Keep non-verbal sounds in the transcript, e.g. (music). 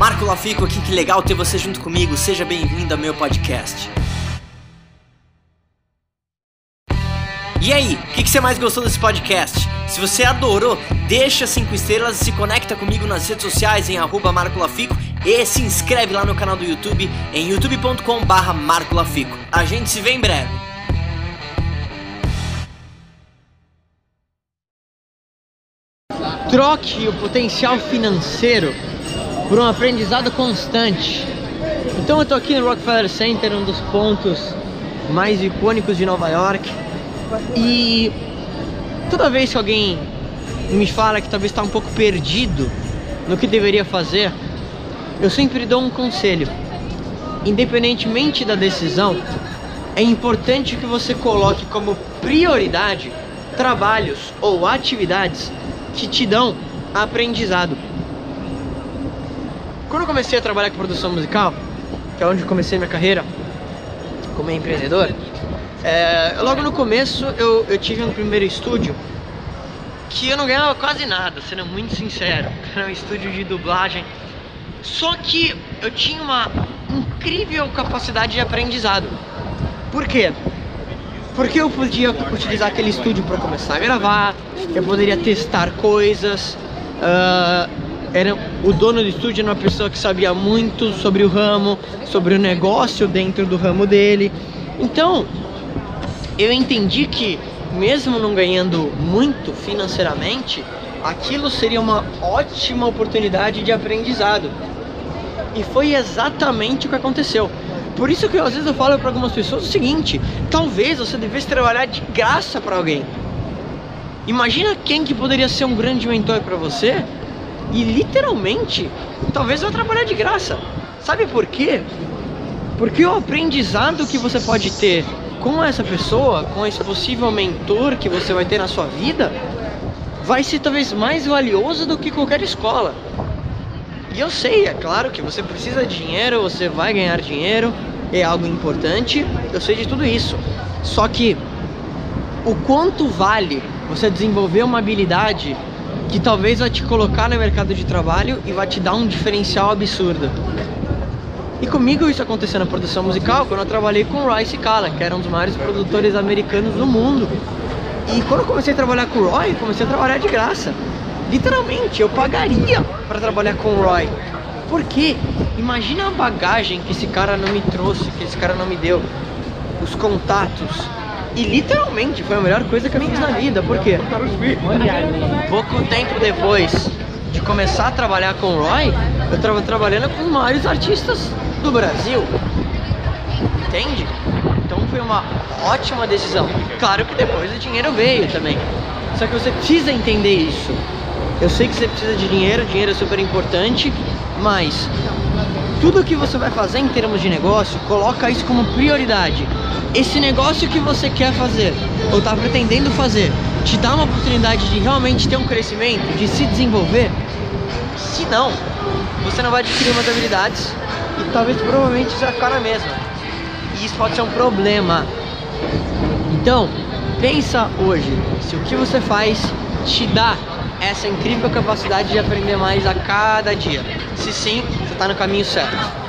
Marco Lafico aqui, que legal ter você junto comigo. Seja bem-vindo ao meu podcast. E aí, o que, que, você mais gostou desse podcast? Se você adorou, deixa 5 estrelas e se conecta comigo nas redes sociais em arroba Marco Lafico e se inscreve lá no canal do YouTube em youtube.com barra Marco Lafico. A gente se vê em breve. Troque o potencial financeiro por um aprendizado constante. Então eu tô aqui no Rockefeller Center, um dos pontos mais icônicos de Nova York. E toda vez que alguém me fala que talvez está um pouco perdido no que deveria fazer, eu sempre dou um conselho. Independentemente da decisão, é importante que você coloque como prioridade trabalhos ou atividades que te dão aprendizado. Quando eu comecei a trabalhar com produção musical, que é onde eu comecei minha carreira como empreendedor, é, logo no começo eu, eu tive um primeiro estúdio que eu não ganhava quase nada, sendo muito sincero. (laughs) Era um estúdio de dublagem. Só que eu tinha uma incrível capacidade de aprendizado. Por quê? Porque eu podia utilizar aquele estúdio para começar a gravar, eu poderia testar coisas, uh, era o dono do estúdio era uma pessoa que sabia muito sobre o ramo, sobre o negócio dentro do ramo dele. Então, eu entendi que mesmo não ganhando muito financeiramente, aquilo seria uma ótima oportunidade de aprendizado. E foi exatamente o que aconteceu. Por isso que eu, às vezes eu falo para algumas pessoas o seguinte: talvez você devesse trabalhar de graça para alguém. Imagina quem que poderia ser um grande mentor para você e literalmente, talvez vai trabalhar de graça. Sabe por quê? Porque o aprendizado que você pode ter com essa pessoa, com esse possível mentor que você vai ter na sua vida, vai ser talvez mais valioso do que qualquer escola. E eu sei, é claro que você precisa de dinheiro, você vai ganhar dinheiro, é algo importante, eu sei de tudo isso. Só que o quanto vale você desenvolver uma habilidade que talvez vai te colocar no mercado de trabalho e vai te dar um diferencial absurdo. E comigo isso aconteceu na produção musical quando eu trabalhei com o Royce Kala, que era um dos maiores produtores americanos do mundo. E quando eu comecei a trabalhar com o Roy, comecei a trabalhar de graça. Literalmente, eu pagaria para trabalhar com o Roy. Porque imagina a bagagem que esse cara não me trouxe, que esse cara não me deu. Os contatos, e literalmente foi a melhor coisa que eu fiz na vida, porque pouco tempo depois de começar a trabalhar com o Roy, eu estava trabalhando com os maiores artistas do Brasil. Entende? Então foi uma ótima decisão. Claro que depois o dinheiro veio também. Só que você precisa entender isso. Eu sei que você precisa de dinheiro, dinheiro é super importante, mas tudo que você vai fazer em termos de negócio, coloca isso como prioridade esse negócio que você quer fazer ou está pretendendo fazer te dá uma oportunidade de realmente ter um crescimento, de se desenvolver, se não, você não vai adquirir umas habilidades e talvez provavelmente você vai ficar na mesma. E isso pode ser um problema. Então, pensa hoje se o que você faz te dá essa incrível capacidade de aprender mais a cada dia. Se sim, está no caminho certo.